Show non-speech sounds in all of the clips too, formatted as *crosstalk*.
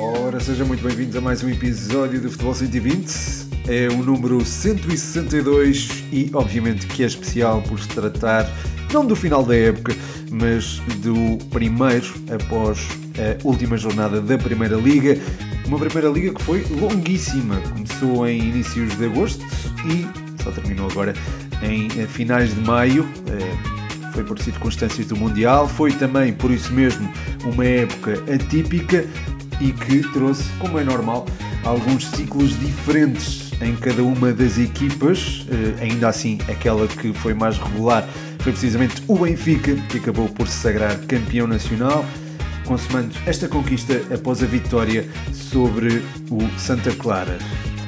Ora, sejam muito bem-vindos a mais um episódio do Futebol 120. É o número 162 e, obviamente, que é especial por se tratar não do final da época, mas do primeiro após a última jornada da Primeira Liga. Uma Primeira Liga que foi longuíssima. Começou em inícios de agosto e só terminou agora em finais de maio. Eh, foi por circunstâncias do Mundial, foi também por isso mesmo uma época atípica e que trouxe, como é normal, alguns ciclos diferentes em cada uma das equipas. Eh, ainda assim, aquela que foi mais regular foi precisamente o Benfica, que acabou por se sagrar campeão nacional, consumando esta conquista após a vitória sobre o Santa Clara.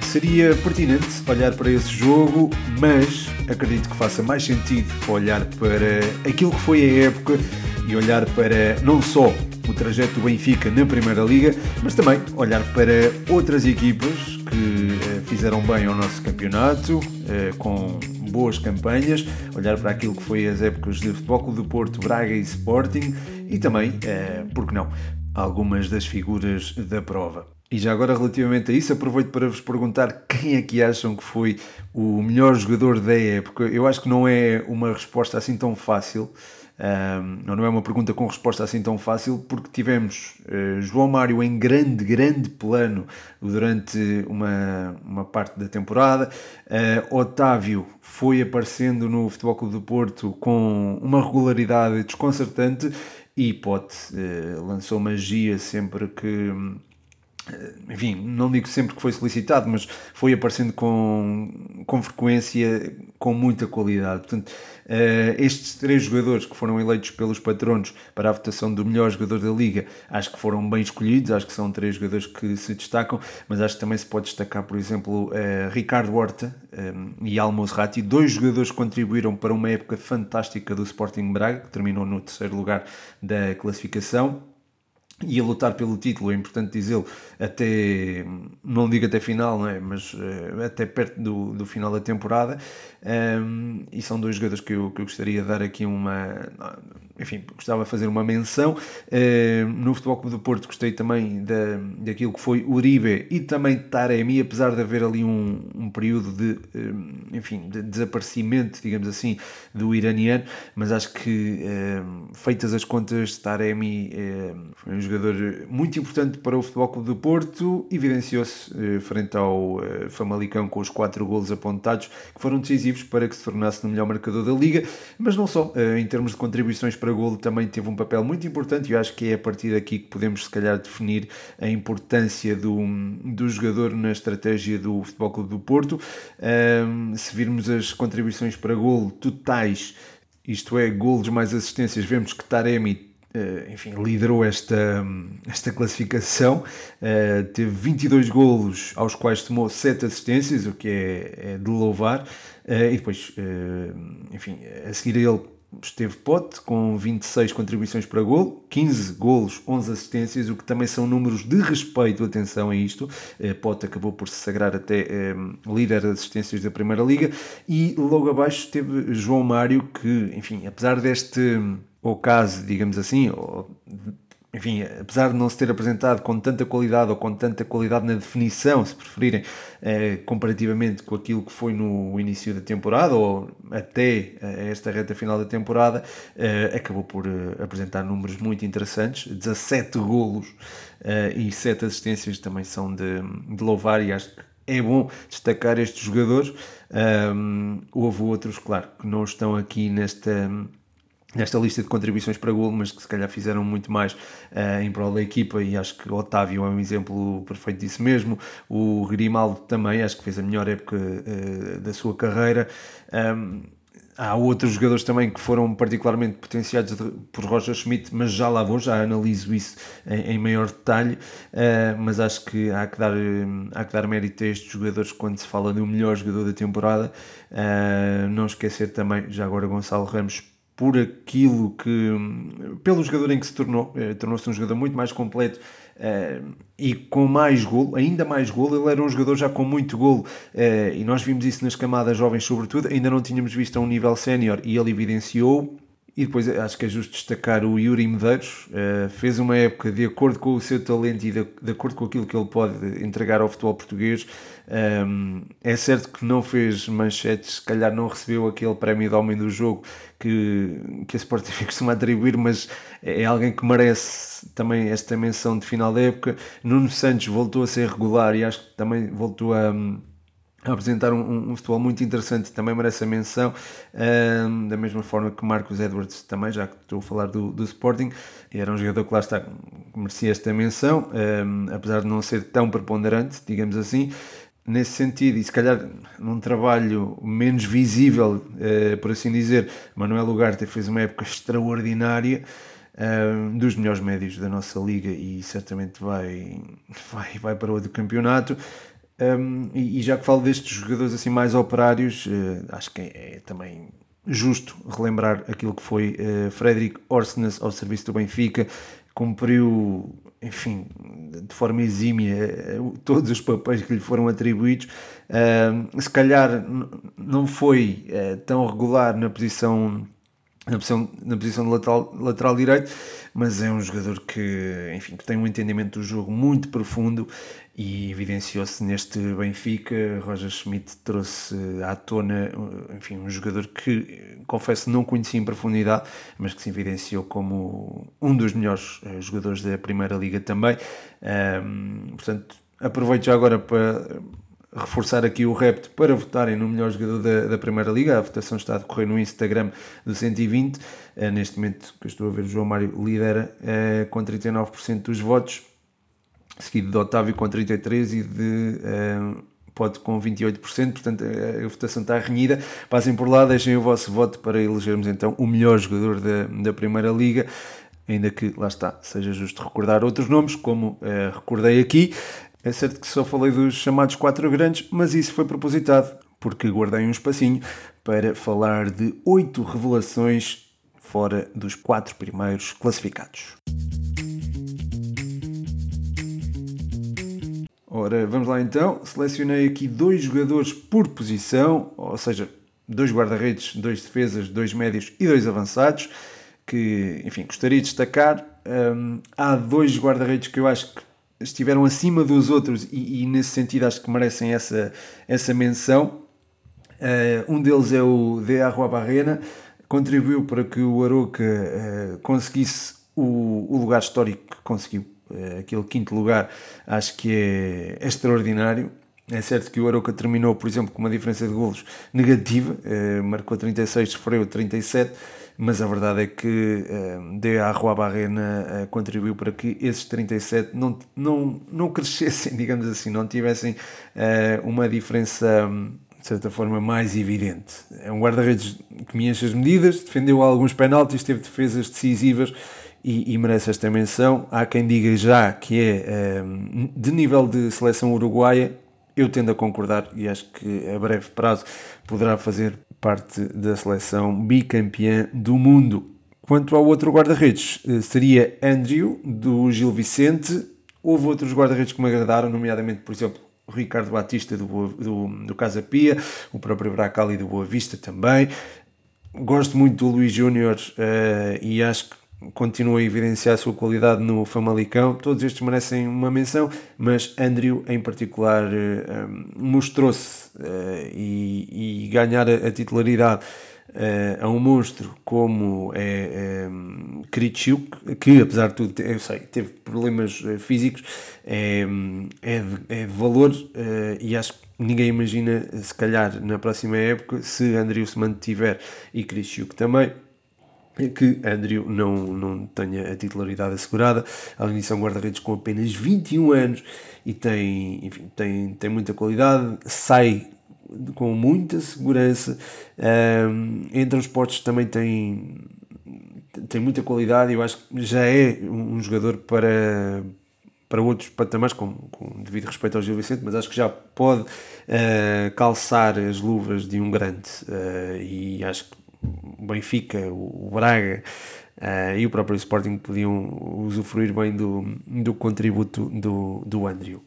Seria pertinente olhar para esse jogo, mas acredito que faça mais sentido olhar para aquilo que foi a época e olhar para não só o trajeto do Benfica na Primeira Liga, mas também olhar para outras equipas que eh, fizeram bem ao nosso campeonato, eh, com boas campanhas, olhar para aquilo que foi as épocas de Futebol do Porto, Braga e Sporting e também, eh, por que não, algumas das figuras da prova. E já agora, relativamente a isso, aproveito para vos perguntar quem é que acham que foi o melhor jogador da época. Eu acho que não é uma resposta assim tão fácil. Um, não é uma pergunta com resposta assim tão fácil, porque tivemos uh, João Mário em grande, grande plano durante uma, uma parte da temporada. Uh, Otávio foi aparecendo no Futebol Clube do Porto com uma regularidade desconcertante e Pote uh, lançou magia sempre que enfim, não digo sempre que foi solicitado, mas foi aparecendo com, com frequência, com muita qualidade. Portanto, uh, estes três jogadores que foram eleitos pelos patronos para a votação do melhor jogador da Liga, acho que foram bem escolhidos, acho que são três jogadores que se destacam, mas acho que também se pode destacar, por exemplo, uh, Ricardo Horta e Almos Ratti, dois jogadores que contribuíram para uma época fantástica do Sporting Braga, que terminou no terceiro lugar da classificação e a lutar pelo título, é importante dizê-lo, até, não digo até final, não é? mas uh, até perto do, do final da temporada. Um, e são dois jogadores que eu, que eu gostaria de dar aqui uma. Enfim, gostava de fazer uma menção. Uh, no Futebol Clube do Porto gostei também da, daquilo que foi Uribe e também Taremi, apesar de haver ali um, um período de, enfim, de desaparecimento, digamos assim, do iraniano, mas acho que, feitas as contas, Taremi foi um jogador muito importante para o Futebol Clube do Porto, evidenciou-se eh, frente ao eh, Famalicão com os quatro golos apontados, que foram decisivos para que se tornasse no melhor marcador da Liga, mas não só, eh, em termos de contribuições para golo também teve um papel muito importante e eu acho que é a partir daqui que podemos se calhar definir a importância do, do jogador na estratégia do Futebol Clube do Porto. se virmos as contribuições para golo totais, isto é, golos mais assistências, vemos que Taremi Uh, enfim, liderou esta, esta classificação, uh, teve 22 golos, aos quais tomou 7 assistências, o que é, é de louvar, uh, e depois, enfim, a seguir ele esteve Pote com 26 contribuições para gol, 15 golos, 11 assistências, o que também são números de respeito, atenção a isto. Pote acabou por se sagrar até líder de assistências da Primeira Liga e logo abaixo teve João Mário que, enfim, apesar deste o caso, digamos assim, ou, enfim, apesar de não se ter apresentado com tanta qualidade ou com tanta qualidade na definição, se preferirem, eh, comparativamente com aquilo que foi no início da temporada ou até eh, esta reta final da temporada, eh, acabou por eh, apresentar números muito interessantes, 17 golos eh, e 7 assistências também são de, de louvar e acho que é bom destacar estes jogadores. Um, houve outros, claro, que não estão aqui nesta nesta lista de contribuições para gol, mas que se calhar fizeram muito mais uh, em prol da equipa e acho que o Otávio é um exemplo perfeito disso mesmo, o Grimaldo também, acho que fez a melhor época uh, da sua carreira. Um, há outros jogadores também que foram particularmente potenciados por Roger Schmidt, mas já lá vou, já analiso isso em, em maior detalhe, uh, mas acho que há que, dar, há que dar mérito a estes jogadores quando se fala do melhor jogador da temporada, não esquecer também, já agora Gonçalo Ramos por aquilo que. pelo jogador em que se tornou. Eh, tornou-se um jogador muito mais completo eh, e com mais golo, ainda mais golo. Ele era um jogador já com muito golo eh, e nós vimos isso nas camadas jovens, sobretudo. Ainda não tínhamos visto a um nível sénior e ele evidenciou. E depois acho que é justo destacar o Yuri Medeiros, uh, fez uma época de acordo com o seu talento e de, de, acordo com aquilo que ele pode entregar ao futebol português. Um, é certo que não fez manchetes, se calhar não recebeu aquele prémio de homem do jogo que, que a Sport TV *laughs* costuma atribuir, mas é alguém que merece também esta menção de final da época. Nuno Santos voltou a ser regular e acho que também voltou a a apresentar um, um, futebol muito interessante, também merece a menção, um, da mesma forma que Marcos Edwards também, já que estou a falar do, do Sporting, era um jogador que lá está, merecia esta menção, um, apesar de não ser tão preponderante, digamos assim, nesse sentido, e se calhar num trabalho menos visível, uh, por assim dizer, Manuel Ugarte fez uma época extraordinária, um, dos melhores médios da nossa liga e certamente vai, *laughs* vai, vai para outro campeonato. Um, e, e, já que falo destes jogadores assim mais operários, uh, acho que é, é, também justo relembrar aquilo que foi uh, Frederic Orsnes ao serviço do Benfica, cumpriu, enfim, de forma exímia eh, todos os papéis que lhe foram atribuídos. Uh, se calhar não foi tão regular na posição na posição, na posição de lateral, lateral direito, mas é um jogador que, enfim, que tem um entendimento do jogo muito profundo e evidenciou-se neste Benfica. Roger Schmidt trouxe à tona, enfim, um jogador que, confesso, não conhecia em profundidade, mas que se evidenciou como um dos melhores eh, jogadores da Primeira Liga também. Um, portanto, aproveito já agora para reforçar aqui o repto para votarem no melhor jogador da, da Primeira Liga. A votação está a decorrer no Instagram do 120. Uh, eh, neste momento que eu estou a ver, o João Mário lidera uh, com 39% dos votos, seguido de Otávio com 33% e de uh, Pode com 28%, portanto a, votação está renhida. Passem por lá, deixem o vosso voto para elegermos então o melhor jogador da, da Primeira Liga ainda que, lá está, seja justo recordar outros nomes, como recordei aqui. É certo que só falei dos chamados quatro grandes, mas isso foi propositado, porque guardei um espacinho para falar de oito revelações fora dos quatro primeiros classificados. Ora, vamos lá então. Selecionei aqui dois jogadores por posição, ou seja, dois guarda-redes, dois defesas, dois médios e dois avançados, que, enfim, gostaria de destacar. Um, há dois guarda-redes que eu acho que estiveram acima dos outros e, e, nesse sentido acho que merecem essa, essa menção. Uh, um deles é o De Arroa Barrena, contribuiu para que o Aroca uh, conseguisse o, o, lugar histórico que conseguiu. Uh, aquele quinto lugar acho que é, é extraordinário. É certo que o Aroca terminou, por exemplo, com uma diferença de golos negativa, marcou 36, sofreu 37, mas a verdade é que uh, de Arroa Barrena uh, contribuiu para que esses 37 não, não, não crescessem, *laughs* digamos assim, não tivessem uh, uma diferença, de certa forma, mais evidente. É um guarda-redes que me enche as medidas, defendeu alguns penaltis, teve defesas decisivas e, e, merece esta menção. Há quem diga já que é um, de nível de seleção uruguaia, eu tendo a concordar e acho que a breve prazo poderá fazer parte da seleção bicampeã do mundo. Quanto ao outro guarda-redes, eh, seria Andrew, do Gil Vicente. Houve outros guarda-redes que me agradaram, nomeadamente, por exemplo, o Ricardo Batista do, do, do Casa Pia, o próprio Bracali do Boa Vista também. Gosto muito do Luís Júnior uh, e acho que continua a evidenciar a sua qualidade no Famalicão. Todos estes merecem uma menção, mas Andrew em particular uh, mostrou-se uh, e, e, ganhar a, titularidade uh, a um monstro como é um, Kritschuk, que apesar de tudo, eu sei, teve problemas físicos, é, é, de, é de valor e acho que ninguém imagina, se calhar na próxima época, se Andrew se mantiver e Kritschuk também que Andrew não, não tenha a titularidade assegurada. Além disso, é um guarda-redes com apenas 21 anos e tem, enfim, tem, tem muita qualidade, sai com muita segurança. Um, em transportes também tem, tem muita qualidade. Eu acho que já é um jogador para, para outros patamares, com, com devido respeito ao Gil Vicente, mas acho que já pode uh, calçar as luvas de um grande. Uh, e acho que o Benfica, o Braga uh, e o próprio Sporting podiam usufruir bem do, do contributo do, do Andrew.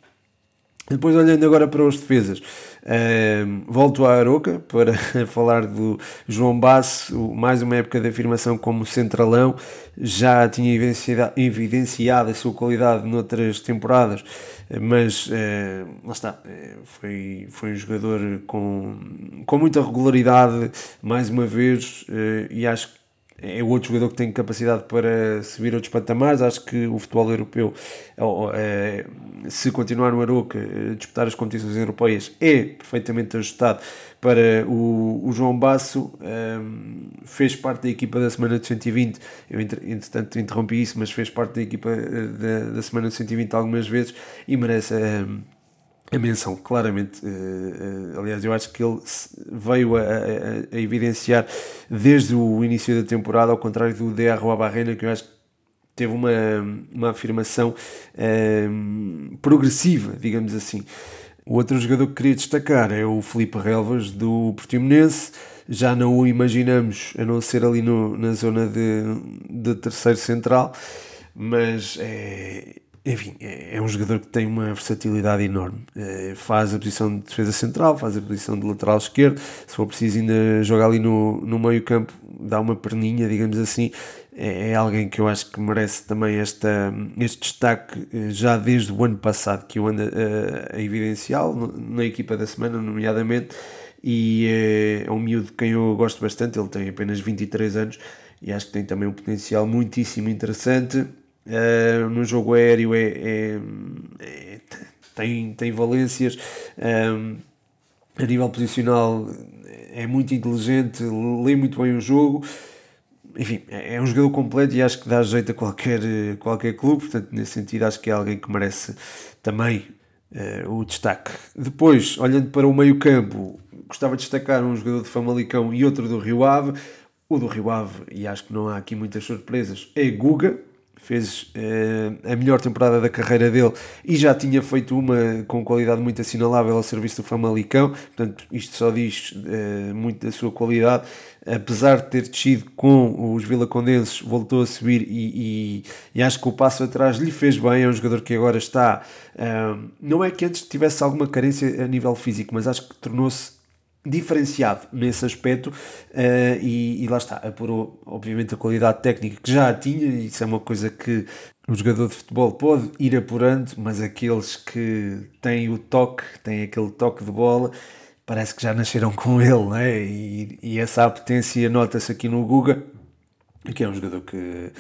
Depois, olhando agora para os defesas, uh, volto à Aroca para *laughs* falar do João Basso, mais uma época de afirmação como centralão, já tinha evidenciado, a sua qualidade noutras temporadas, mas uh, lá está, uh, foi, foi um jogador com, com muita regularidade, mais uma vez, e acho que é outro jogador que tem capacidade para subir outros patamares. Acho que o futebol europeu, é, se continuar no Aroca, eh, disputar as competições europeias, é perfeitamente ajustado para o, João Basso. Fez parte da equipa da semana de 120. Eu, entretanto, interrompi isso, mas fez parte da equipa eh, da semana de 120 algumas vezes e merece. Um, ehm, a menção, claramente. Uh, uh, aliás, eu acho que ele veio a, a, a, evidenciar desde o início da temporada, ao contrário do DR Barrena, que eu acho que teve uma, uma afirmação uh, progressiva, digamos assim. O outro jogador que queria destacar é o Felipe Relvas, do Portimonense. Já não o imaginamos, a não ser ali no, na zona de, de terceiro central, mas é, enfim, é, é um jogador que tem uma versatilidade enorme. É, faz a posição de defesa central, faz a posição de lateral esquerdo. Se for preciso, ainda joga ali no, no meio-campo, dá uma perninha, digamos assim. É, é, alguém que eu acho que merece também esta, este destaque eh, já desde o ano passado, que eu ando a, a evidenciá-lo na equipa da semana, nomeadamente. E é um miúdo de quem eu gosto bastante. Ele tem apenas 23 anos e acho que tem também um potencial muitíssimo interessante Uh, no jogo aéreo é, é, é, tem, tem valências. Um, a nível posicional é muito inteligente, lê muito bem o jogo. Enfim, é, é um jogador completo e acho que dá jeito a qualquer, qualquer clube. Portanto, nesse sentido, acho que é alguém que merece também uh, o destaque. Depois, olhando para o meio-campo, gostava de destacar um jogador de Famalicão e outro do Rio Ave. O do Rio Ave, e acho que não há aqui muitas surpresas, é Guga fez uh, a melhor temporada da carreira dele e já tinha feito uma com qualidade muito assinalável ao serviço do Famalicão, portanto isto só diz uh, muito da sua qualidade, apesar de ter descido com os vilacondenses, voltou a subir e, e, e, acho que o passo atrás lhe fez bem, é um jogador que agora está, uh, não é que antes tivesse alguma carência a nível físico, mas acho que tornou-se diferenciado nesse aspecto uh, e, e, lá está, apurou obviamente a qualidade técnica que já tinha, isso é uma coisa que o jogador de futebol pode ir apurando, mas aqueles que têm o toque, têm aquele toque de bola, parece que já nasceram *laughs* com ele, né? e, e essa apetência nota-se aqui no Guga, que é um jogador que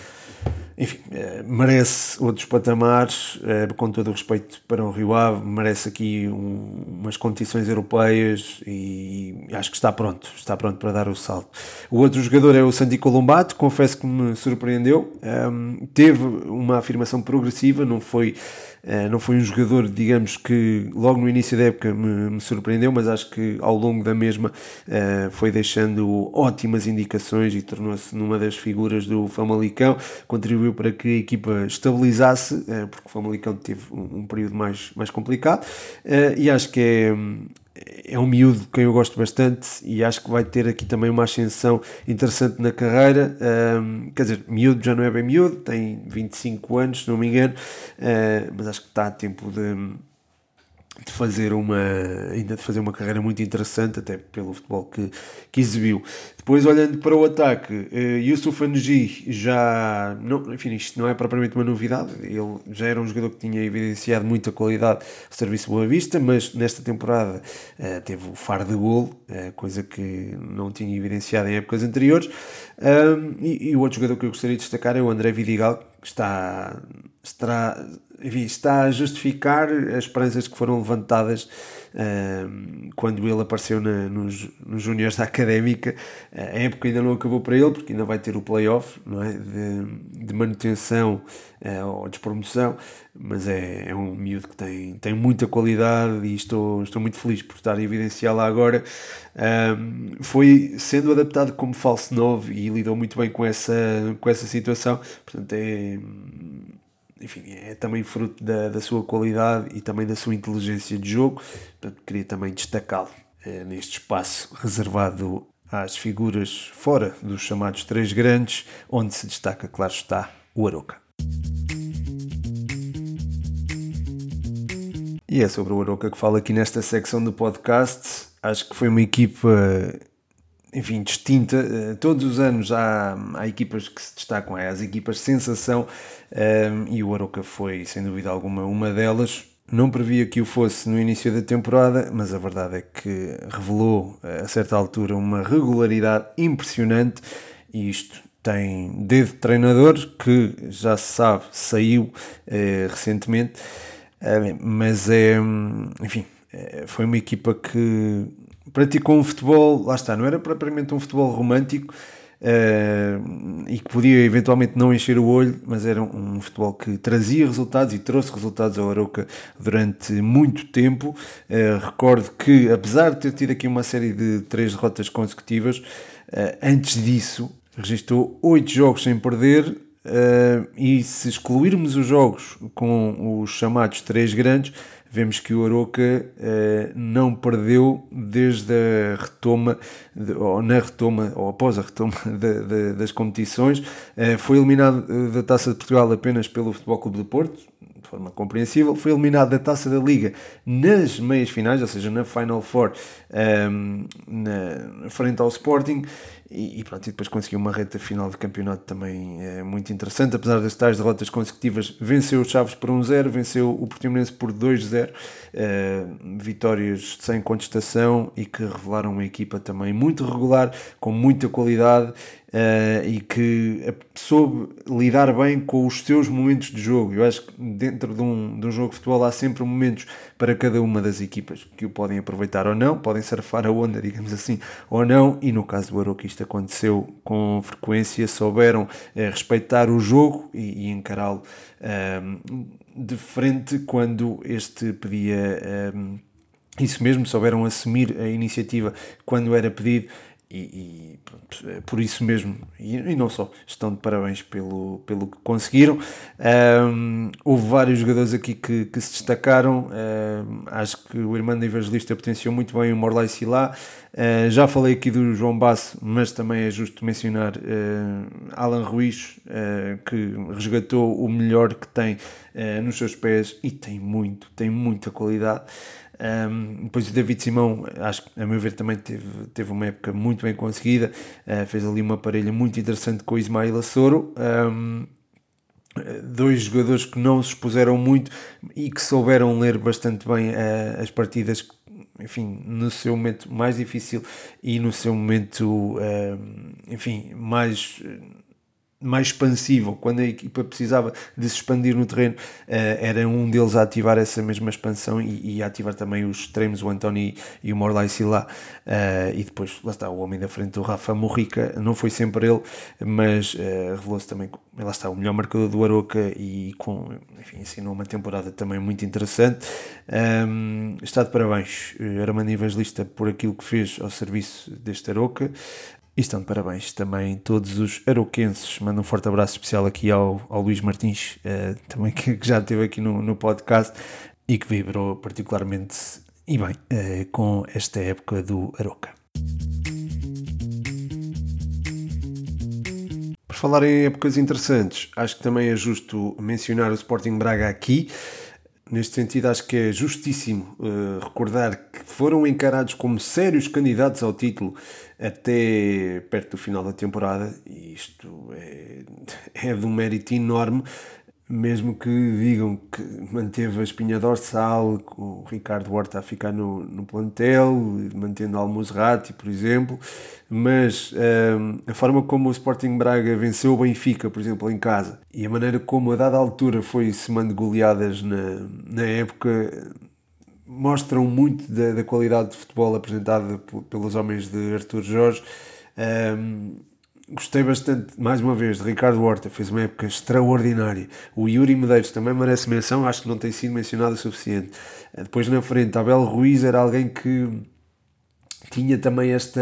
enfim, eh, merece outros patamares, eh, com todo o respeito para o Rio Ave, merece aqui um, umas condições europeias e acho que está pronto, está pronto para dar o salto. O outro jogador é o Santi Colombato, confesso que me surpreendeu, um, teve uma afirmação progressiva, não foi Uh, não foi um jogador, digamos que logo no início da época me, me surpreendeu, mas acho que ao longo da mesma foi deixando ótimas indicações e tornou-se numa das figuras do Famalicão. Contribuiu para que a equipa estabilizasse, uh, porque o Famalicão teve um, período mais, mais complicado. e acho que é, é um miúdo que eu gosto bastante e acho que vai ter aqui também uma ascensão interessante na carreira. Um, quer dizer, miúdo já não é bem miúdo, tem 25 anos, se não me engano, uh, mas acho que está a tempo de de fazer uma ainda de fazer uma carreira muito interessante até pelo futebol que, que exibiu. Depois olhando para o ataque uh, Yusuf Anji já não, enfim isto não é propriamente uma novidade ele já era um jogador que tinha evidenciado muita qualidade ao serviço Boa Vista mas nesta temporada uh, teve o faro de gol uh, coisa que não tinha evidenciado em épocas anteriores. Um, e, e, o outro jogador que eu gostaria de destacar é o André Vidigal que está estará enfim, está a justificar as esperanças que foram levantadas uh, quando ele apareceu na, nos, nos Júniores da Académica. Uh, a época ainda não acabou para ele, porque ainda vai ter o playoff não é? de, de manutenção uh, ou de promoção, mas é, é um miúdo que tem, tem muita qualidade e estou, estou muito feliz por estar a evidenciá-la agora. foi sendo adaptado como falso novo e lidou muito bem com essa, com essa situação, portanto é enfim, é também fruto da, da sua qualidade e também da sua inteligência de jogo. Portanto, queria também destacá-lo é, neste espaço reservado às figuras fora dos chamados três grandes, onde se destaca, claro está, o Aroca. E é sobre o Aroca que falo aqui nesta secção do podcast. Acho que foi uma equipa, enfim, distinta. Eh, todos os anos há, há equipas que se destacam, há as equipas sensação, ehm, e o Aroca foi, sem dúvida alguma, uma delas. Não previa que o fosse no início da temporada, mas a verdade é que revelou a certa altura uma regularidade impressionante e isto tem dedo de treinador que já se sabe saiu eh, recentemente é, mas é, enfim, é, foi uma equipa que praticou um futebol, lá está, não era propriamente um futebol romântico uh, e que podia eventualmente não encher o olho, mas era um, futebol que trazia resultados e trouxe resultados ao Arouca durante muito tempo. Uh, recordo que, apesar de ter tido aqui uma série de três derrotas consecutivas, uh, antes disso registrou oito jogos sem perder, e se excluirmos os jogos com os chamados três grandes, vemos que o Aroca uh, não perdeu desde a retoma, de, ou na retoma, ou após a retoma *laughs* de, de, das competições. Uh, foi eliminado da Taça de Portugal apenas pelo Futebol Clube do Porto, de forma compreensível. Foi eliminado da Taça da Liga nas meias finais, ou seja, na Final Four, um, na, frente ao Sporting e, e, pronto, e depois conseguiu uma reta final de campeonato também é, muito interessante, apesar das tais derrotas consecutivas, venceu o Chaves por 1-0, venceu o Portimonense por 2-0, é, vitórias sem contestação e que revelaram uma equipa também muito regular, com muita qualidade uh, e que soube lidar bem com os seus momentos de jogo. Eu acho que dentro de um, de um jogo de futebol há sempre momentos para cada uma das equipas que o podem aproveitar ou não, podem surfar a onda, digamos assim, ou não, e no caso do Aroca isto aconteceu com frequência, souberam uh, respeitar o jogo e, e encará-lo de frente quando este pedia. isso mesmo, souberam assumir a iniciativa quando era pedido e, e é por isso mesmo, e, e, não só, estão de parabéns pelo, pelo que conseguiram. Um, houve vários jogadores aqui que, que se destacaram. Um, acho que o irmão da Evangelista potenciou muito bem o Morlai Silá. Uh, já falei aqui do João Basso, mas também é justo mencionar uh, Alan Ruiz, uh, que resgatou o melhor que tem nos seus pés e tem muito, tem muita qualidade. Um, depois o David Simão, acho que a meu ver também teve, teve uma época muito bem conseguida, uh, fez ali uma parelha muito interessante com o Ismael Assoro. Um, dois jogadores que não se expuseram muito e que souberam ler bastante bem uh, as partidas enfim, no seu momento mais difícil e no seu momento, enfim, mais mais expansivo, quando a equipa precisava de se expandir no terreno, uh, era um deles a ativar essa mesma expansão e, e a ativar também os extremos, o António e o Morlai Sila. Uh, e depois, lá está, o homem da frente, o Rafa Morrica, não foi sempre ele, mas uh, revelou-se também, lá está, o melhor marcador do Aroca e com, enfim, ensinou uma temporada também muito interessante. Um, está de parabéns, Armando Evangelista, por aquilo que fez ao serviço deste Aroca. E estão de parabéns também todos os aroquenses. Mando um forte abraço especial aqui ao, ao Luís Martins, uh, também que, que, já esteve aqui no, no podcast e que vibrou particularmente e bem uh, com esta época do Aroca. Por falar em épocas interessantes, acho que também é justo mencionar o Sporting Braga aqui. Neste sentido, acho que é justíssimo uh, recordar que foram encarados como sérios candidatos ao título até perto do final da temporada, e isto é, *laughs* é de um mérito enorme, mesmo que digam que manteve a espinha dorsal, com o Ricardo Horta a ficar no, no plantel, mantendo Almozrati, por exemplo, mas um, a forma como o Sporting Braga venceu o Benfica, por exemplo, em casa, e a maneira como a dada altura foi semando goleadas na, na época mostram muito da, da, qualidade de futebol apresentada pelos homens de Artur Jorge. Um, gostei bastante, mais uma vez, de Ricardo Horta, fez uma época extraordinária. O Yuri Medeiros também merece menção, acho que não tem sido mencionado o suficiente. Depois na frente, Abel Ruiz era alguém que tinha também esta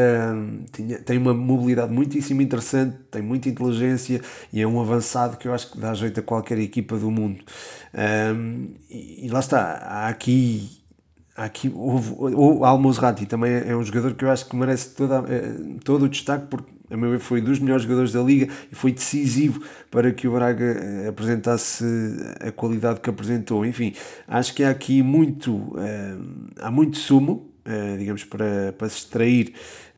tinha, tem uma mobilidade muitíssimo interessante, tem muita inteligência e é um avançado que eu acho que dá jeito a qualquer equipa do mundo. Um, e, e, lá está, há aqui aqui o, o Al também é um jogador que eu acho que merece toda, eh, todo o destaque porque a meu ver, foi dos melhores jogadores da liga e foi decisivo para que o Braga eh, apresentasse a qualidade que apresentou. Enfim, acho que há aqui muito, uh, há muito sumo, uh, digamos, para, para se extrair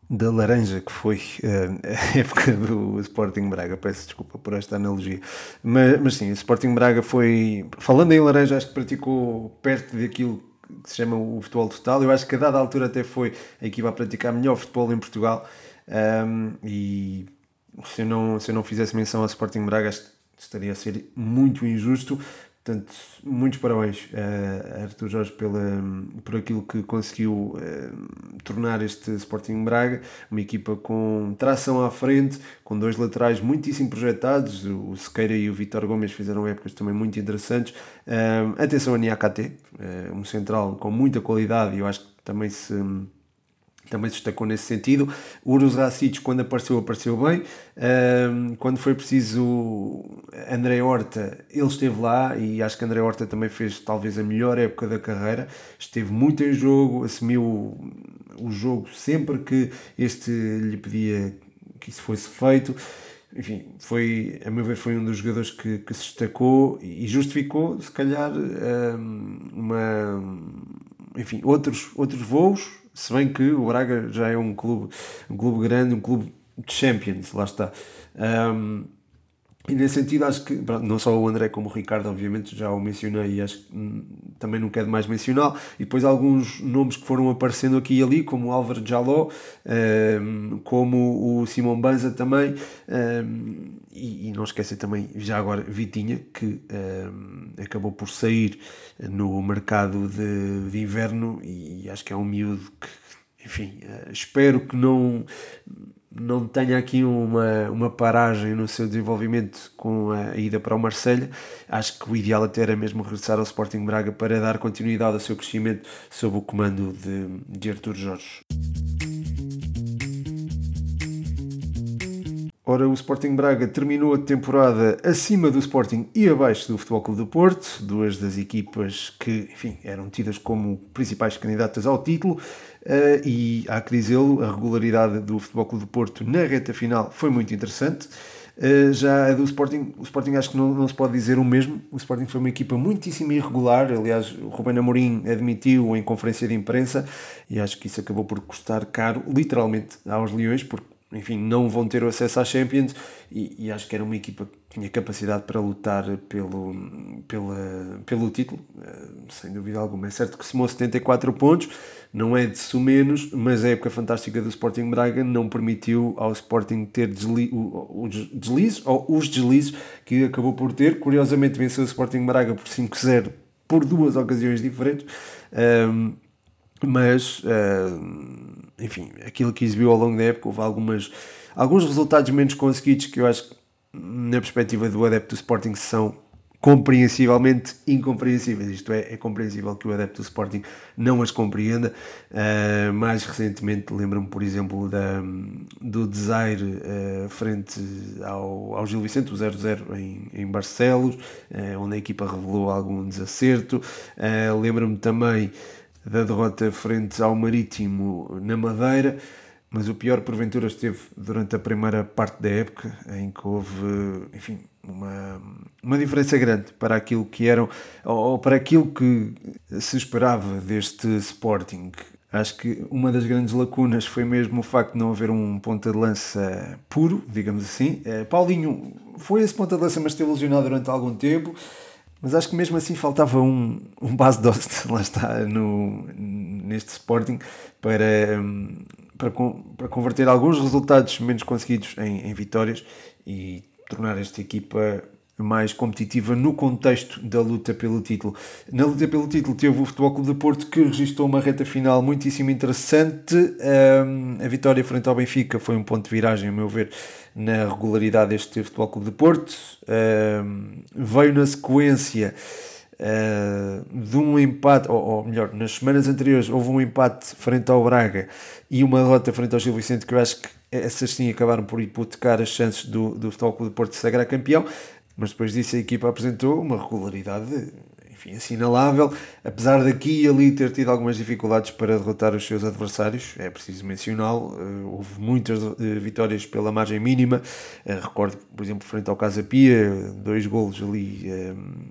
da laranja que foi *laughs* a época do Sporting Braga. Peço desculpa por esta analogia. Mas, mas sim, o Sporting Braga foi, falando em laranja, acho que praticou perto daquilo que se chama o futebol total. Eu acho que a dada altura até foi a equipa a praticar melhor futebol em Portugal. Um, e se eu, não, se eu não fizesse menção ao Sporting Braga, estaria a ser muito injusto. Portanto, muitos parabéns a Artur Jorge pela, por aquilo que conseguiu uh, tornar este Sporting Braga, uma equipa com tração à frente, com dois laterais muitíssimo projetados, o Sequeira e o Vitor Gomes fizeram épocas também muito interessantes. Uh, atenção a Niakate, um central com muita qualidade e eu acho que também se também se destacou nesse sentido. O Urus Racic, quando apareceu, apareceu bem. Quando foi preciso André Horta, ele esteve lá e acho que André Horta também fez talvez a melhor época da carreira. Esteve muito em jogo, assumiu o jogo sempre que este lhe pedia que isso fosse feito. Enfim, foi, a meu ver, foi um dos jogadores que, que se destacou e justificou, se calhar, uma, enfim, outros, outros voos se bem que o Braga já é um clube, um clube grande, um clube de Champions, lá está. Um, e nesse sentido, acho que não só o André como o Ricardo, obviamente, já o mencionei e acho que hum, também não quero mais mencionar. E depois alguns nomes que foram aparecendo aqui e ali, como o Álvaro Jaló, um, como o Simão Banza também. Um, e, e, não esquecer também, já agora, Vitinha, que acabou por sair no mercado de, de inverno e acho que é um miúdo que, enfim, uh, espero que não não tenha aqui uma, uma paragem no seu desenvolvimento com a ida para o Marselha Acho que o ideal até era mesmo regressar ao Sporting Braga para dar continuidade ao seu crescimento sob o comando de, de Artur Jorge. Ora, o Sporting Braga terminou a temporada acima do Sporting e abaixo do Futebol Clube do Porto, duas das equipas que, enfim, eram tidas como principais candidatas ao título. Uh, e há que dizê-lo, a regularidade do Futebol Clube do Porto na reta final foi muito interessante. Uh, já a do Sporting, o Sporting acho que não, não se pode dizer o mesmo. O Sporting foi uma equipa muitíssimo irregular. Aliás, o Ruben Amorim admitiu em conferência de imprensa e acho que isso acabou por custar caro, literalmente, aos Leões, porque enfim, não vão ter acesso à Champions e, e, acho que era uma equipa que tinha capacidade para lutar pelo, pela, pelo título, eh, sem dúvida alguma. É certo que somou 74 pontos, não é de menos, mas a época fantástica do Sporting Braga não permitiu ao Sporting ter desli os deslizes, ou os deslizes que acabou por ter. Curiosamente venceu o Sporting Braga por 5-0 por duas ocasiões diferentes. Um, mas uh, enfim, aquilo que exibiu ao longo da época, houve algumas, alguns resultados menos conseguidos que eu acho que, na perspectiva do adepto do Sporting, são compreensivelmente incompreensíveis. Isto é, é compreensível que o adepto do Sporting não as compreenda. Uh, mais recentemente, lembro-me, por exemplo, da, do Desire uh, frente ao, ao Gil Vicente, o 0-0 em, em Barcelos, uh, onde a equipa revelou algum desacerto. lembro-me também da derrota frente ao Marítimo na Madeira, mas o pior porventura esteve durante a primeira parte da época, em que houve, enfim, uma, uma diferença grande para aquilo que eram, ou para aquilo que se esperava deste Sporting. Acho que uma das grandes lacunas foi mesmo o facto de não haver um ponta de lança puro, digamos assim. Eh, Paulinho foi esse ponta de lança, mas esteve lesionado durante algum tempo. Mas acho que mesmo assim faltava um, um base dost, *laughs* lá está, no, neste Sporting, para, para, para converter alguns resultados menos conseguidos em, em vitórias e tornar esta equipa mais competitiva no contexto da luta pelo título. Na luta pelo título teve o Futebol Clube de Porto que registrou uma reta final muitíssimo interessante. Um, a vitória frente ao Benfica foi um ponto de viragem, a meu ver, na regularidade deste Futebol Clube de Porto. Um, veio na sequência uh, de um empate, ou, ou, melhor, nas semanas anteriores houve um empate frente ao Braga e uma derrota frente ao Gil Vicente que eu acho que essas sim acabaram por hipotecar as chances do, do Futebol Clube de Porto de sagrar campeão mas depois disso a equipa apresentou uma regularidade enfim, assinalável, apesar daqui e ali ter tido algumas dificuldades para derrotar os seus adversários, é preciso mencioná-lo, eh, houve muitas eh, vitórias pela margem mínima, eh, recordo, por exemplo, frente ao Casa Pia, dois golos ali,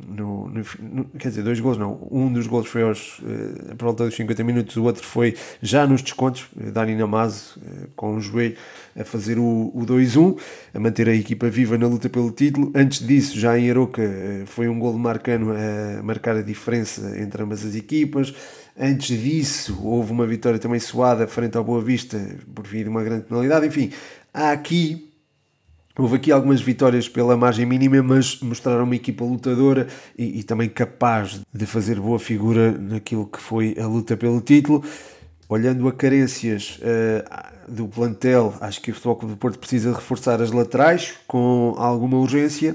no, no, quer dizer, dois golos não, um dos golos foi aos, por volta dos 50 minutos, o outro foi já nos descontos, Dani Namazo com o joelho a fazer o, o 2-1, a manter a equipa viva na luta pelo título, antes disso já em Aroca foi um gol Marcano a marcar a diferença entre ambas as equipas. Antes disso, houve uma vitória também suada frente ao Boa Vista por vir de uma grande penalidade. Enfim, há aqui Houve aqui algumas vitórias pela margem mínima, mas mostraram uma equipa lutadora e, e, também capaz de fazer boa figura naquilo que foi a luta pelo título. Olhando a carências uh, do plantel, acho que o Futebol Clube do Porto precisa reforçar as laterais com alguma urgência.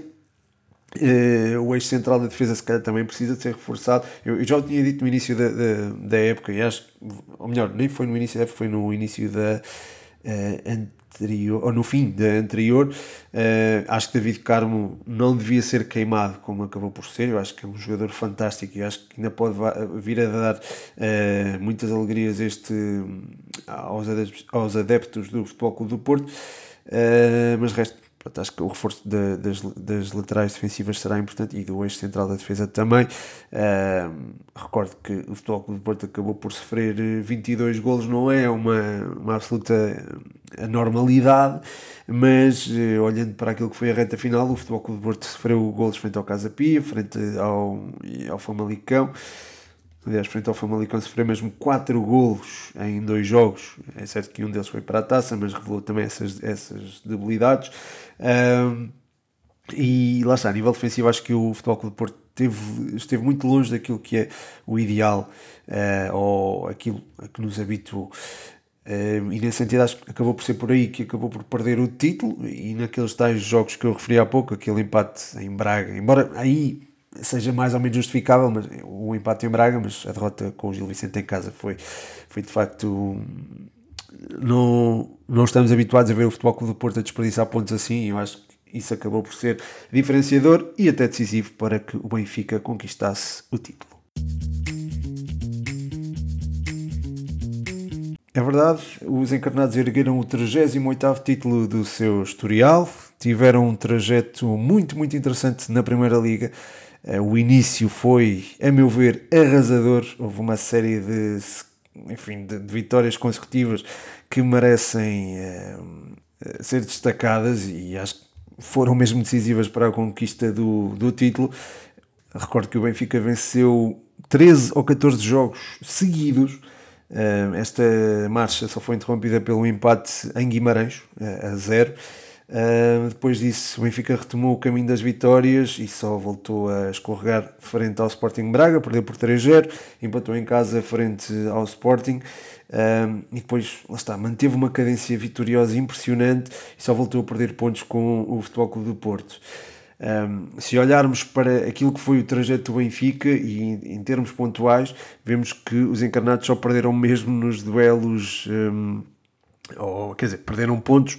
Uh, o eixo central da defesa se calhar também precisa de ser reforçado. Eu, eu já o tinha dito no início da, da, da, época, e acho, ou melhor, nem foi no início da época, foi no início da uh, anterior, ou no fim da anterior. Uh, acho que David Carmo não devia ser queimado como acabou por ser. Eu acho que é um jogador fantástico e acho que ainda pode vir a dar muitas alegrias este, aos, adeptos, aos adeptos do Futebol Clube do Porto. mas resto Acho que o reforço de, das, das, laterais defensivas será importante e do eixo central da defesa também. Recordo que o Futebol Clube de Porto acabou por sofrer 22 golos, não é uma, uma absoluta anormalidade, mas uh, olhando para aquilo que foi a reta final, o Futebol Clube de Porto sofreu golos frente ao Casa Pia, frente ao, ao Famalicão. Aliás, frente ao Famalicão sofreu mesmo 4 golos em dois jogos. É certo que um deles foi para a taça, mas revelou também essas, essas debilidades. Um, e lá está, a nível defensivo, acho que o Futebol Clube de Porto esteve, esteve muito longe daquilo que é o ideal uh, ou aquilo a que nos habituou. Uh, e nesse sentido, acho que acabou por ser por aí que acabou por perder o título. E naqueles tais jogos que eu referi há pouco, aquele empate em Braga, embora aí seja mais ou menos justificável, mas o empate em Braga, mas a derrota com o Gil Vicente em casa foi, foi de facto. Não, não estamos habituados a ver o Futebol Clube do Porto a desperdiçar pontos assim, e eu acho que isso acabou por ser diferenciador e até decisivo para que o Benfica conquistasse o título. É verdade, os encarnados ergueram o 38º título do seu historial, tiveram um trajeto muito, muito interessante na Primeira Liga o início foi, a meu ver, arrasador. Houve uma série de, enfim, de, de vitórias consecutivas que merecem uh, ser destacadas e acho que foram mesmo decisivas para a conquista do, do título. Recordo que o Benfica venceu 13 ou 14 jogos seguidos. Uh, esta marcha só foi interrompida pelo empate em Guimarães, uh, a zero. Uh, depois disso, o Benfica retomou o caminho das vitórias e só voltou a escorregar frente ao Sporting Braga, perdeu por 3-0, empatou em casa frente ao Sporting uh, e depois, lá está, manteve uma cadência vitoriosa impressionante e só voltou a perder pontos com o Futebol Clube do Porto. Se olharmos para aquilo que foi o trajeto do Benfica e em, em termos pontuais, vemos que os encarnados só perderam mesmo nos duelos, um, ou quer dizer, perderam pontos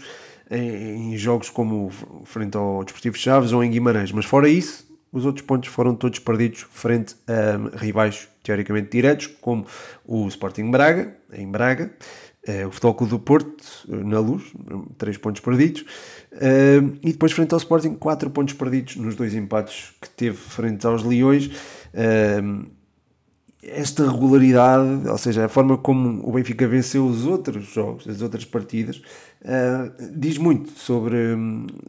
em, jogos como frente ao Desportivo Chaves ou em Guimarães, mas fora isso, os outros pontos foram todos perdidos frente a rivais teoricamente diretos, como o Sporting Braga, em Braga, eh, o Futebol Clube do Porto, na Luz, três pontos perdidos, eh, e depois frente ao Sporting, quatro pontos perdidos nos dois empates que teve frente aos Leões. Esta regularidade, ou seja, a forma como o Benfica venceu os outros jogos, as outras partidas, uh, diz muito sobre,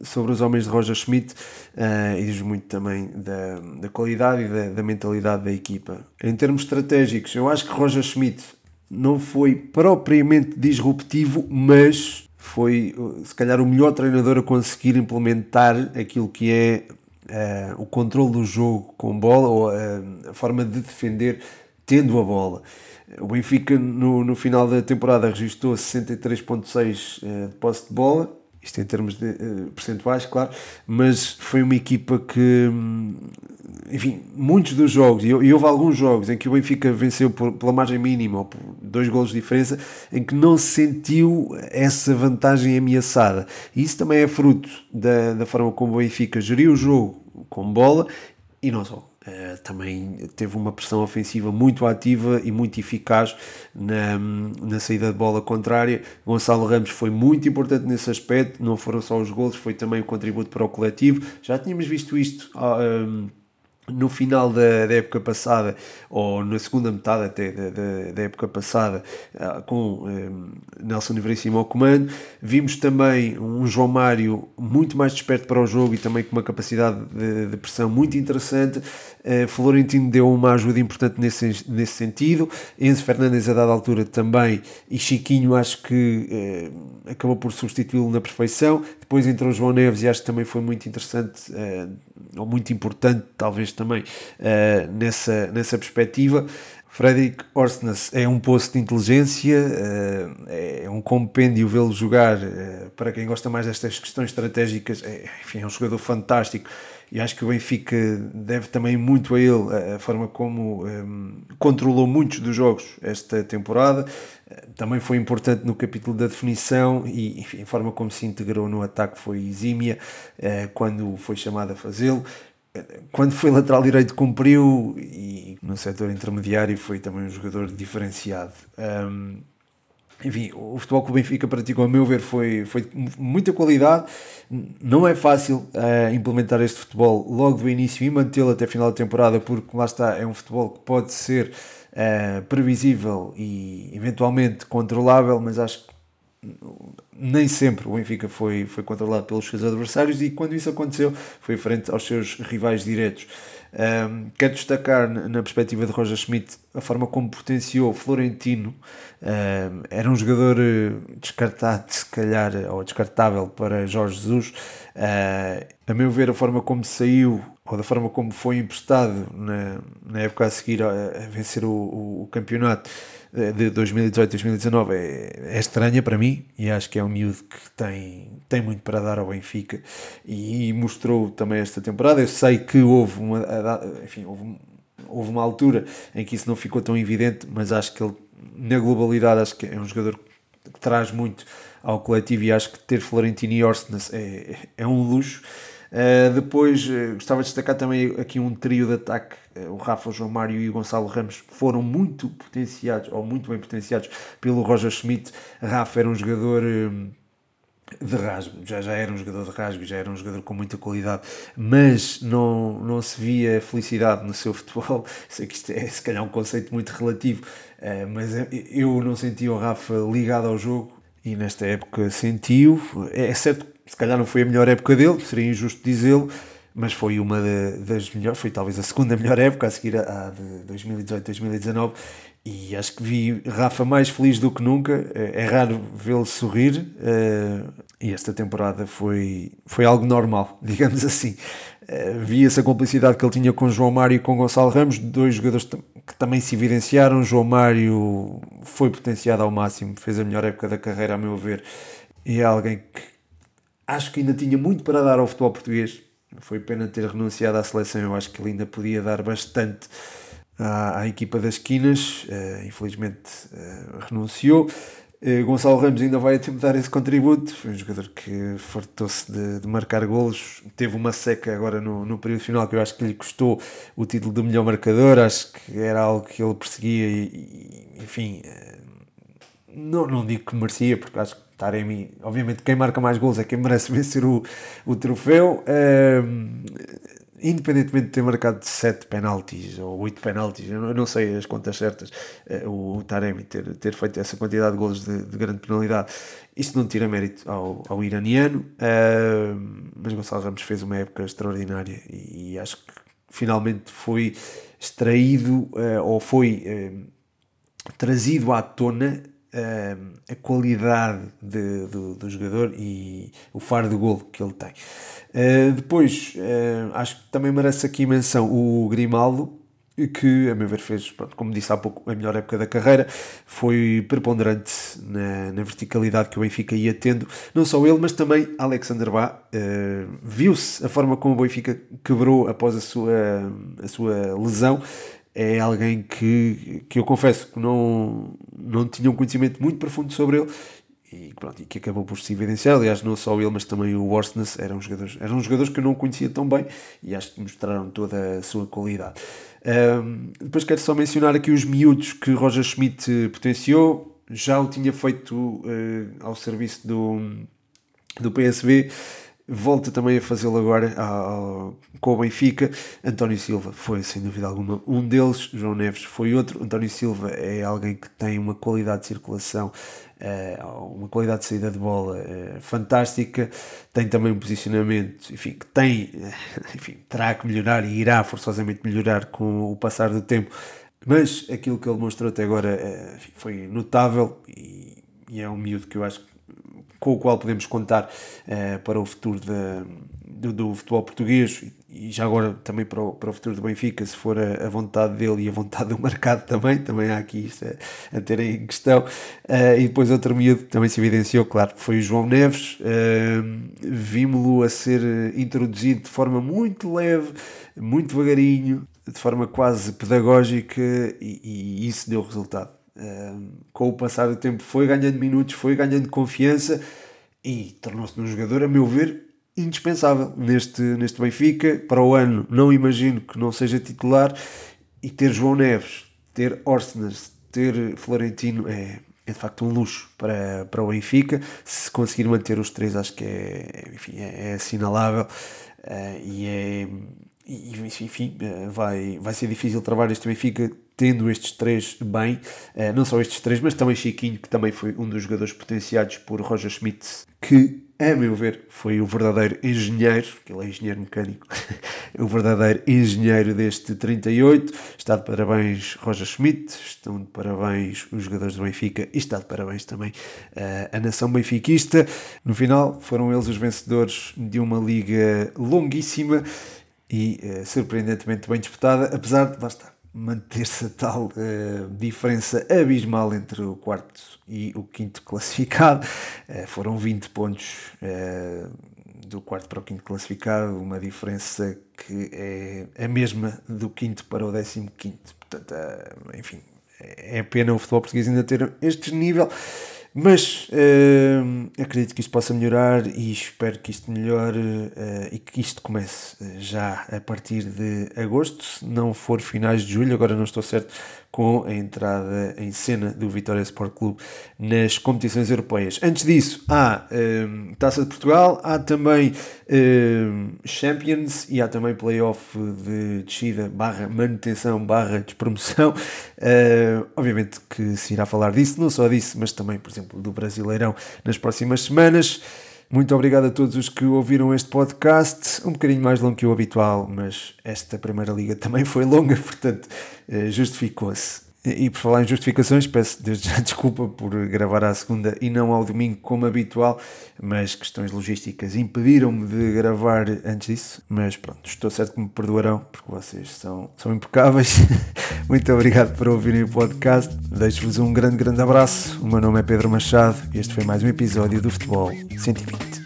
sobre os homens de Roger Schmidt uh, e diz muito também da, da qualidade e da, da, mentalidade da equipa. Em termos estratégicos, eu acho que Roger Schmidt não foi propriamente disruptivo, mas foi se calhar o melhor treinador a conseguir implementar aquilo que é uh, o controle do jogo com bola ou uh, a forma de defender tendo a bola. O Benfica no, no final da temporada registrou 63,6% uh, de posse de bola, isto em termos de uh, percentuais, claro, mas foi uma equipa que, hum, enfim, muitos dos jogos, e, e houve alguns jogos em que o Benfica venceu por, pela margem mínima ou por dois golos de diferença, em que não se sentiu essa vantagem ameaçada. E isso também é fruto da, da forma como o Benfica geriu o jogo com bola e não só Uh, também teve uma pressão ofensiva muito ativa e muito eficaz na, na saída de bola contrária. Gonçalo Ramos foi muito importante nesse aspecto, não foram só os gols, foi também o um contributo para o coletivo. Já tínhamos visto isto. Uh, no final da, da, época passada, ou na segunda metade até da, da, da época passada, ah, com um, eh, Nelson Veríssimo ao comando, vimos também um João Mário muito mais desperto para o jogo e também com uma capacidade de, de pressão muito interessante. Uh, Florentino deu uma ajuda importante nesse, nesse sentido. Enzo Fernandes, a dada altura, também, e Chiquinho, acho que uh, acabou por substituí-lo na perfeição. Depois entrou João Neves e acho que também foi muito interessante, uh, ou muito importante, talvez também, uh, nessa, nessa perspectiva. Frederick Orsnes é um poço de inteligência, uh, é um compêndio vê-lo jogar. Uh, para quem gosta mais destas questões estratégicas, é, enfim, é um jogador fantástico e acho que o Benfica deve também muito a ele a forma como um, controlou muitos dos jogos esta temporada. Também foi importante no capítulo da definição e enfim, a forma como se integrou no ataque foi exímia quando foi chamado a fazê-lo quando foi lateral direito cumpriu e no setor intermediário foi também um jogador diferenciado. Um, enfim, o futebol que o Benfica praticou, a meu ver, foi, foi muita qualidade. Não é fácil uh, implementar este futebol logo do início e mantê-lo até final da temporada, porque lá está, é um futebol que pode ser uh, previsível e eventualmente controlável, mas acho que nem sempre o Benfica foi, foi controlado pelos seus adversários e quando isso aconteceu foi frente aos seus rivais diretos. Um, quero destacar na perspectiva de Roger Schmidt a forma como potenciou Florentino. Um, era um jogador eh, descartado, se calhar, ou descartável para Jorge Jesus. Uh, a meu ver, a forma como saiu, ou da forma como foi emprestado na, na época a seguir a, a vencer o, o, o campeonato, de 2018-2019 é, é estranha para mim e acho que é um miúdo que tem, tem muito para dar ao Benfica e, e mostrou também esta temporada. Eu sei que houve uma, enfim, houve, houve uma altura em que isso não ficou tão evidente, mas acho que ele, na globalidade, acho que é um jogador que traz muito ao coletivo e acho que ter Florentino e Orsnes é, é um luxo. Uh, depois uh, gostava de destacar também aqui um trio de ataque. Uh, o Rafa, o João Mário e o Gonçalo Ramos foram muito potenciados, ou muito bem potenciados, pelo Roger Schmidt. Rafa era um jogador de rasgo, já, já era um jogador de rasgo, já era um jogador com muita qualidade, mas não, não se via felicidade no seu *laughs* futebol. Sei que isto é se calhar um conceito muito relativo, mas eu não sentia o Rafa ligado ao jogo e nesta época sentiu. É certo se calhar não foi a melhor época dele, seria injusto dizê-lo, mas foi uma das melhores, foi talvez a segunda melhor época a seguir à de 2018-2019 e acho que vi Rafa mais feliz do que nunca, é, é raro vê-lo sorrir eh, e esta temporada foi, foi algo normal, *laughs* digamos assim. Eh, via-se a complicidade que ele tinha com João Mário e com Gonçalo Ramos, dois jogadores que também se evidenciaram. João Mário foi potenciado ao máximo, fez a melhor época da carreira, a meu ver, e é alguém que acho que ainda tinha muito para dar ao futebol português. Foi pena ter renunciado à seleção, eu acho que ele ainda podia dar bastante à, à equipa das esquinas. Uh, infelizmente uh, renunciou. Uh, Gonçalo Ramos ainda vai ter dar esse contributo. Foi um jogador que fartou-se de, de, marcar golos. Teve uma seca agora no, no período final que eu acho que lhe custou o título de melhor marcador. Acho que era algo que ele perseguia e, e enfim, não, não digo que merecia, porque acho que Taremi, obviamente, quem marca mais gols é quem merece *laughs* vencer o, o troféu. Um, independentemente de ter marcado 7 penaltis ou 8 penaltis, eu não sei as contas certas, eh, o Taremi ter, ter feito essa quantidade de gols de, de grande penalidade, isto não tira mérito ao, ao iraniano, mas Gonçalo Ramos fez uma época extraordinária e, e acho que finalmente foi extraído uh, ou foi uh, trazido à tona uh, a qualidade de, do, do, jogador e o faro de golo que ele tem. Uh, depois, uh, acho que também merece aqui menção o Grimaldo, que, a meu ver, fez, pronto, como disse há pouco, a melhor época da carreira, foi preponderante na, na verticalidade que o Benfica ia tendo. Não só ele, mas também Alexander Bá. Uh, Viu-se a forma como o Benfica quebrou após a sua, a sua lesão é alguém que, que eu confesso que não, não tinha um conhecimento muito profundo sobre ele e, pronto, e que acabou por se evidenciar. Aliás, não só ele, mas também o Orsnes eram jogadores, eram jogadores que eu não conhecia tão bem e acho que mostraram toda a sua qualidade. Um, depois quero só mencionar aqui os miúdos que Roger Schmidt potenciou. Já o tinha feito uh, ao serviço do, do PSV volta também a fazê-lo agora ao, com o Benfica. António Silva foi, sem dúvida alguma, um deles. João Neves foi outro. António Silva é alguém que tem uma qualidade de circulação, eh, uma qualidade de saída de bola eh, fantástica. Tem também um posicionamento, enfim, que tem, eh, *laughs* enfim, terá que melhorar e irá forçosamente melhorar com o passar do tempo. Mas aquilo que ele mostrou até agora enfim, foi notável e, e é um miúdo que eu acho que com o qual podemos contar uh, para o futuro de, do, do, futebol português e já agora também para o, para o futuro do Benfica, se for a, a vontade dele e a vontade do mercado também, também há aqui isso a, a ter em questão. Uh, e depois outro miúdo que também se evidenciou, claro, foi o João Neves. Uh, Vimos-lo a ser introduzido de forma muito leve, muito devagarinho, de forma quase pedagógica e, e isso deu resultado com o passar do tempo foi ganhando minutos, foi ganhando confiança e tornou-se um jogador, a meu ver, indispensável neste, neste Benfica. Para o ano, não imagino que não seja titular. E ter João Neves, ter Orsnes, ter Florentino é, é de facto um luxo para, para o Benfica. Se conseguir manter os três, acho que é, enfim, é, é assinalável uh, e é. E, enfim, uh, vai, vai ser difícil travar este Benfica tendo estes três bem, uh, não só estes três, mas também Chiquinho, que também foi um dos jogadores potenciados por Roger Schmidt, que, a meu ver, foi o verdadeiro engenheiro, que ele é engenheiro mecânico, *laughs* o verdadeiro engenheiro deste 38. Está de parabéns Roger Schmidt, estão de parabéns os jogadores do Benfica e está de parabéns também uh, a nação benfiquista. No final, foram eles os vencedores de uma liga longuíssima e uh, surpreendentemente bem disputada, apesar de, lá manter-se a tal uh, diferença abismal entre o quarto e o quinto classificado. Uh, *laughs* foram 20 pontos do quarto para o quinto classificado, uma diferença que é a mesma do quinto para o décimo quinto. Portanto, enfim, é pena o futebol português ainda ter este nível. Mas uh, acredito que isto possa melhorar e espero que isto melhore uh, e que isto comece uh, já a partir de agosto, se não for finais de julho, agora não estou certo com a entrada em cena do Vitória Sport Clube nas competições europeias. Antes disso, há um, Taça de Portugal, há também um, Champions e há também playoff de descida barra manutenção barra despromoção. Uh, obviamente que se irá falar disso, não só disso, mas também, por exemplo, do Brasileirão nas próximas semanas. Muito obrigado a todos os que ouviram este podcast. Um bocadinho mais longo que o habitual, mas esta primeira liga também foi longa, *laughs* portanto eh, justificou-se. E por falar em justificações, peço desde já *laughs* desculpa por gravar à segunda e não ao domingo como habitual, mas questões logísticas impediram-me de gravar antes disso. Mas pronto, estou certo que me perdoarão, porque vocês são, são impecáveis. *laughs* Muito obrigado por ouvirem o podcast. Deixo-vos um grande, grande abraço. O meu nome é Pedro Machado e este foi mais um episódio do Futebol Científico.